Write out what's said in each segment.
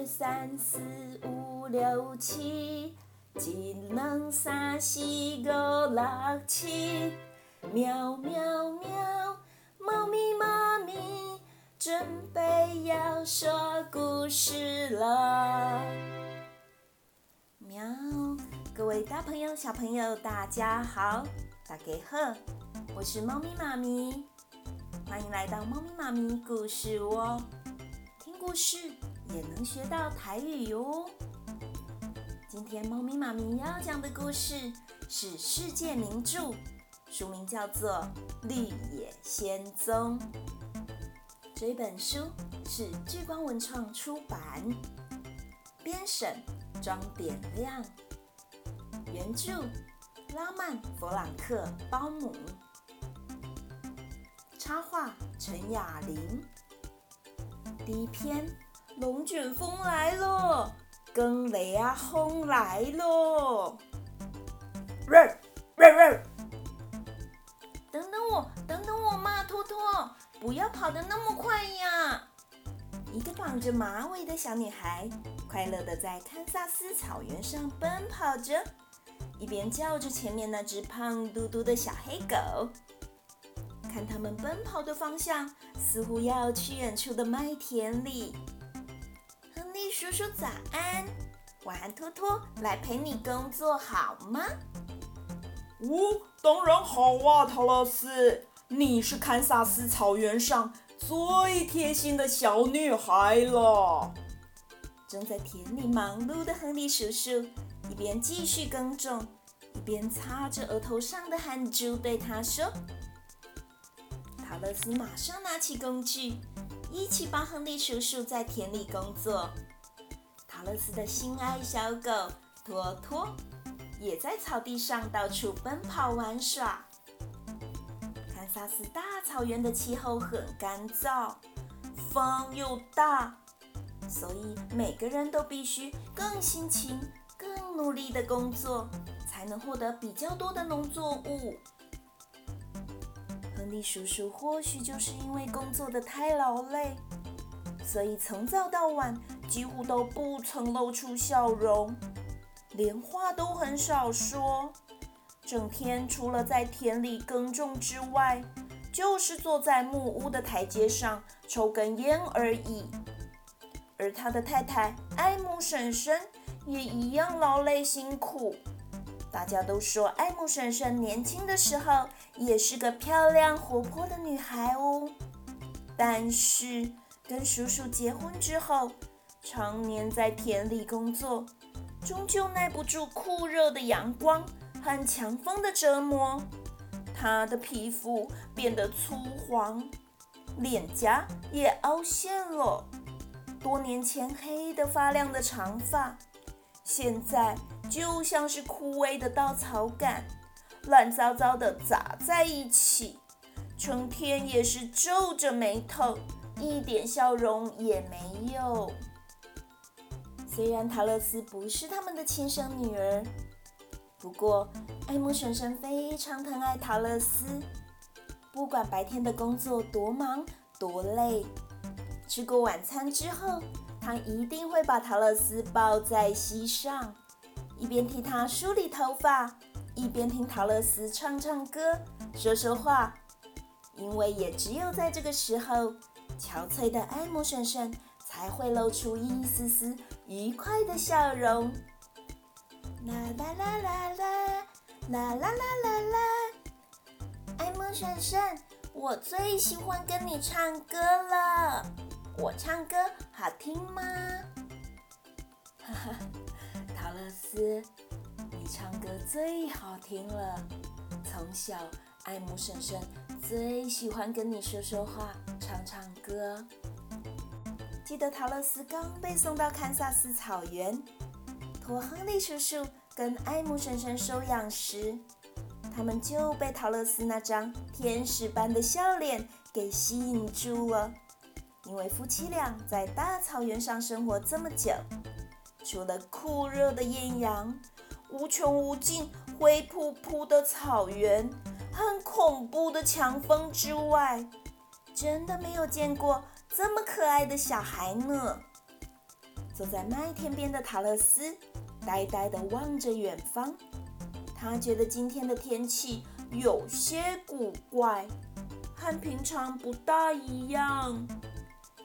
二三四五六七，一二三四五六七，喵喵喵，猫咪妈咪准备要说故事了。喵，各位大朋友、小朋友，大家好，大家好，我是猫咪妈咪，欢迎来到猫咪妈咪故事窝，听故事。也能学到台语哟。今天猫咪妈咪要讲的故事是世界名著，书名叫做《绿野仙踪》。这本书是聚光文创出版，编审庄典亮，原著拉曼·弗朗克·包姆，插画陈雅玲。第一篇。龙卷风来了，跟雷啊轰来了！喂喂喂！等等我，等等我嘛，托托，不要跑得那么快呀！一个绑着马尾的小女孩，快乐地在堪萨斯草原上奔跑着，一边叫着前面那只胖嘟嘟的小黑狗。看他们奔跑的方向，似乎要去远处的麦田里。叔叔早安，晚安托托来陪你工作好吗？哦，当然好啊，桃乐丝，你是堪萨斯草原上最贴心的小女孩了。正在田里忙碌的亨利叔叔一边继续耕种，一边擦着额头上的汗珠，对他说：“桃乐斯，马上拿起工具，一起帮亨利叔叔在田里工作。”桃乐斯的心爱小狗托托也在草地上到处奔跑玩耍。堪萨斯大草原的气候很干燥，风又大，所以每个人都必须更辛勤、更努力的工作，才能获得比较多的农作物。李叔叔或许就是因为工作的太劳累，所以从早到晚，几乎都不曾露出笑容，连话都很少说，整天除了在田里耕种之外，就是坐在木屋的台阶上抽根烟而已。而他的太太爱姆婶婶也一样劳累辛苦。大家都说爱慕婶婶年轻的时候也是个漂亮活泼的女孩哦，但是跟叔叔结婚之后，常年在田里工作，终究耐不住酷热的阳光和强风的折磨。她的皮肤变得粗黄，脸颊也凹陷了。多年前黑得发亮的长发，现在就像是枯萎的稻草杆，乱糟糟的砸在一起，成天也是皱着眉头，一点笑容也没有。虽然桃乐丝不是他们的亲生女儿，不过爱慕婶婶非常疼爱桃乐丝。不管白天的工作多忙多累，吃过晚餐之后，他一定会把桃乐丝抱在膝上，一边替他梳理头发，一边听桃乐丝唱唱歌、说说话。因为也只有在这个时候，憔悴的爱姆婶婶才会露出一丝丝。愉快的笑容，啦啦啦啦啦，啦啦啦啦啦。爱姆婶婶，我最喜欢跟你唱歌了。我唱歌好听吗？哈哈，桃乐丝，你唱歌最好听了。从小，爱姆婶婶最喜欢跟你说说话，唱唱歌。记得桃乐丝刚被送到堪萨斯草原，托亨利叔叔跟爱姆婶婶收养时，他们就被桃乐丝那张天使般的笑脸给吸引住了。因为夫妻俩在大草原上生活这么久，除了酷热的艳阳、无穷无尽灰扑扑的草原、很恐怖的强风之外，真的没有见过。这么可爱的小孩呢，坐在麦田边的塔勒斯呆呆地望着远方。他觉得今天的天气有些古怪，和平常不大一样。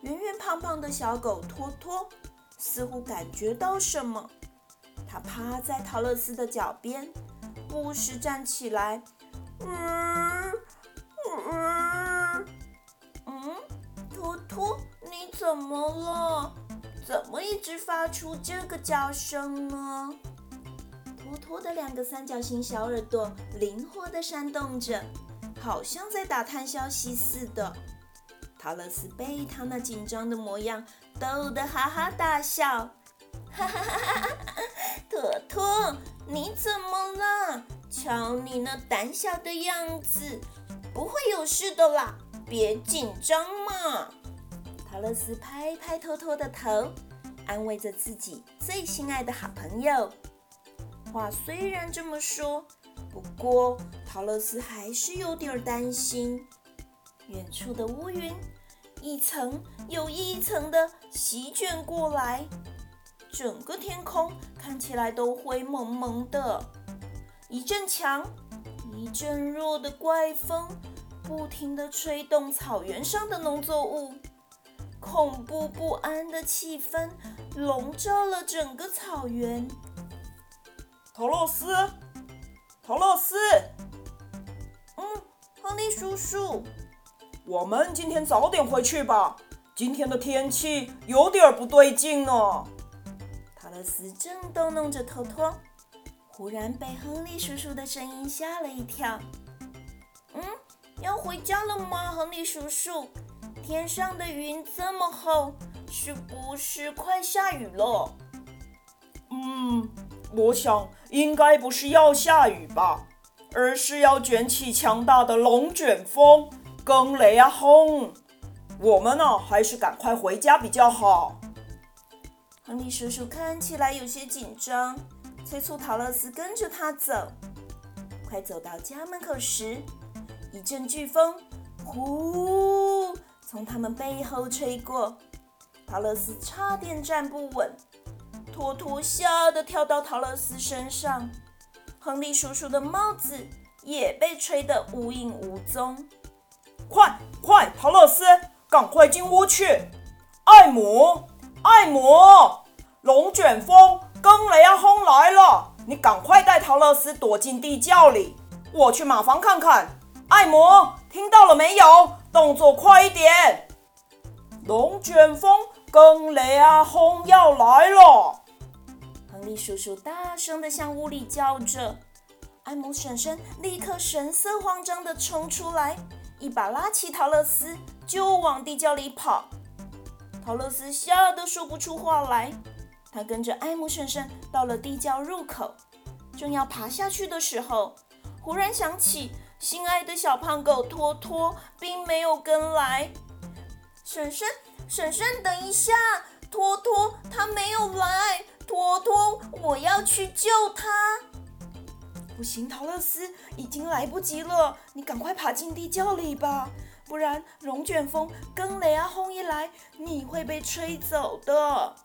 圆圆胖胖的小狗托托似乎感觉到什么，它趴在桃乐丝的脚边，不时站起来。嗯嗯嗯，托托，你怎么了？怎么一直发出这个叫声呢？托托的两个三角形小耳朵灵活地扇动着，好像在打探消息似的。桃乐丝被他那紧张的模样逗得哈哈大笑，哈哈哈哈哈！托托，你怎么了？瞧你那胆小的样子，不会有事的啦，别紧张嘛。桃乐丝拍拍托托的头，安慰着自己最心爱的好朋友。话虽然这么说，不过桃乐丝还是有点担心。远处的乌云一层又一层的席卷过来，整个天空看起来都灰蒙蒙的。一阵强，一阵弱的怪风不停地吹动草原上的农作物，恐怖不安的气氛笼罩了整个草原。桃乐丝，桃乐丝，嗯，亨利叔叔。我们今天早点回去吧。今天的天气有点不对劲呢。桃乐丝正逗弄着头托，忽然被亨利叔叔的声音吓了一跳。嗯，要回家了吗，亨利叔叔？天上的云这么厚，是不是快下雨了？嗯，我想应该不是要下雨吧，而是要卷起强大的龙卷风。更雷啊轰！我们呢，还是赶快回家比较好。亨利叔叔看起来有些紧张，催促桃乐丝跟着他走。快走到家门口时，一阵飓风呼从他们背后吹过，桃乐丝差点站不稳，托托吓得跳到桃乐丝身上，亨利叔叔的帽子也被吹得无影无踪。快快，桃乐丝，赶快进屋去！艾姆，艾姆，龙卷风跟雷亚轰来了，你赶快带桃乐丝躲进地窖里，我去马房看看。艾姆，听到了没有？动作快一点！龙卷风跟雷亚轰要来了！亨利叔叔大声的向屋里叫着，艾姆婶婶立刻神色慌张的冲出来。一把拉起陶乐斯，就往地窖里跑。陶乐斯吓得说不出话来。他跟着艾姆婶婶到了地窖入口，正要爬下去的时候，忽然想起心爱的小胖狗托托并没有跟来。婶婶，婶婶，等一下，托托他没有来。托托，我要去救他。不行，桃乐丝，已经来不及了，你赶快爬进地窖里吧，不然龙卷风跟雷啊轰一来，你会被吹走的。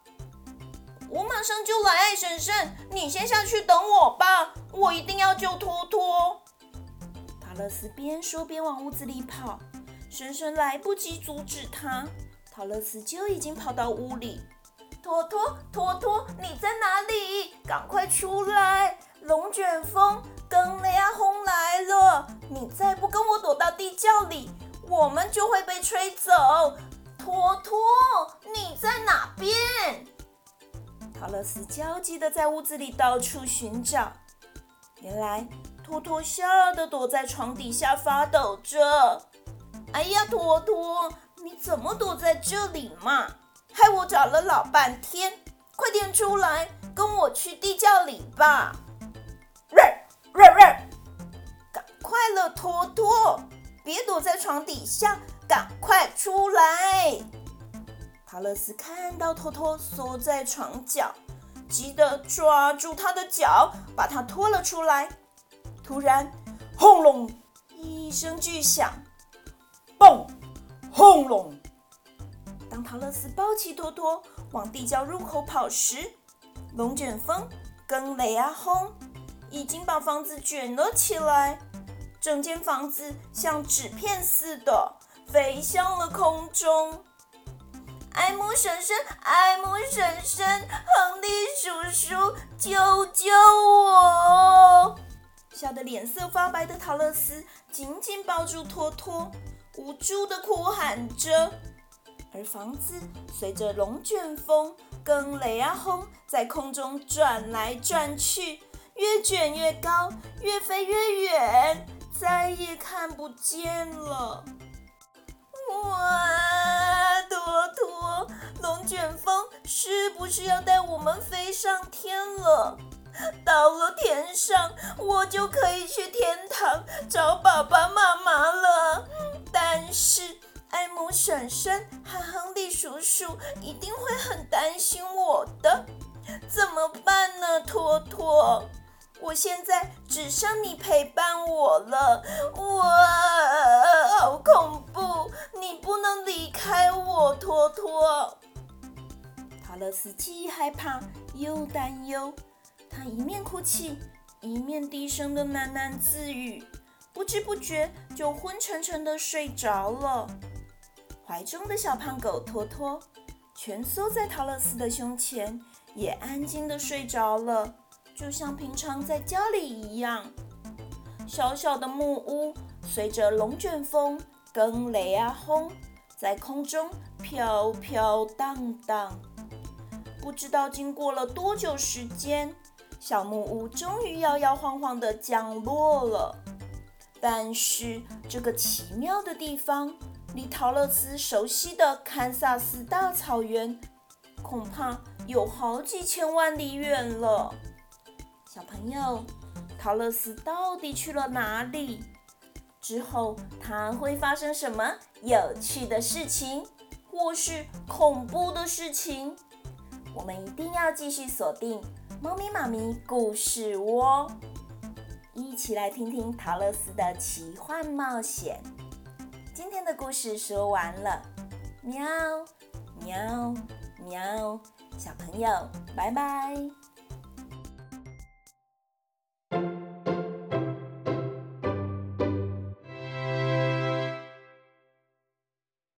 我马上就来，婶婶，你先下去等我吧，我一定要救托托。桃乐斯边说边往屋子里跑，婶婶来不及阻止他，桃乐丝就已经跑到屋里。托托，托托，你在哪里？赶快出来！龙卷风跟雷亚轰来了，你再不跟我躲到地窖里，我们就会被吹走。托托，你在哪边？桃乐丝焦急地在屋子里到处寻找，原来托托吓得躲在床底下发抖着。哎呀，托托，你怎么躲在这里嘛？害我找了老半天，快点出来，跟我去地窖里吧。瑞瑞，赶快了，托托，别躲在床底下，赶快出来！桃乐丝看到托托缩在床角，急得抓住他的脚，把他拖了出来。突然，轰隆一声巨响，嘣，轰隆！当桃乐丝抱起托托往地窖入口跑时，龙卷风跟雷阿轰已经把房子卷了起来，整间房子像纸片似的飞向了空中。艾姆婶婶，艾姆婶婶，亨利叔叔，救救我！吓得脸色发白的桃乐丝紧紧抱住托托，无助地哭喊着。而房子随着龙卷风跟雷阿轰在空中转来转去，越卷越高，越飞越远，再也看不见了。哇，托托，龙卷风是不是要带我们飞上天了？到了天上，我就可以去天堂找爸爸妈妈了。但是艾姆婶婶和亨利叔叔一定会很担心我的，怎么办呢？托托，我现在只剩你陪伴我了。哇，好恐怖！你不能离开我，托托。桃乐斯既害怕又担忧。他一面哭泣，一面低声的喃喃自语，不知不觉就昏沉沉的睡着了。怀中的小胖狗托托蜷缩在桃乐斯的胸前，也安静的睡着了，就像平常在家里一样。小小的木屋随着龙卷风跟雷啊轰，在空中飘飘荡荡，不知道经过了多久时间。小木屋终于摇摇晃晃地降落了，但是这个奇妙的地方离桃乐丝熟悉的堪萨斯大草原恐怕有好几千万里远了。小朋友，桃乐丝到底去了哪里？之后它会发生什么有趣的事情，或是恐怖的事情？我们一定要继续锁定。猫咪妈咪故事窝，一起来听听桃乐丝的奇幻冒险。今天的故事说完了，喵喵喵，小朋友，拜拜。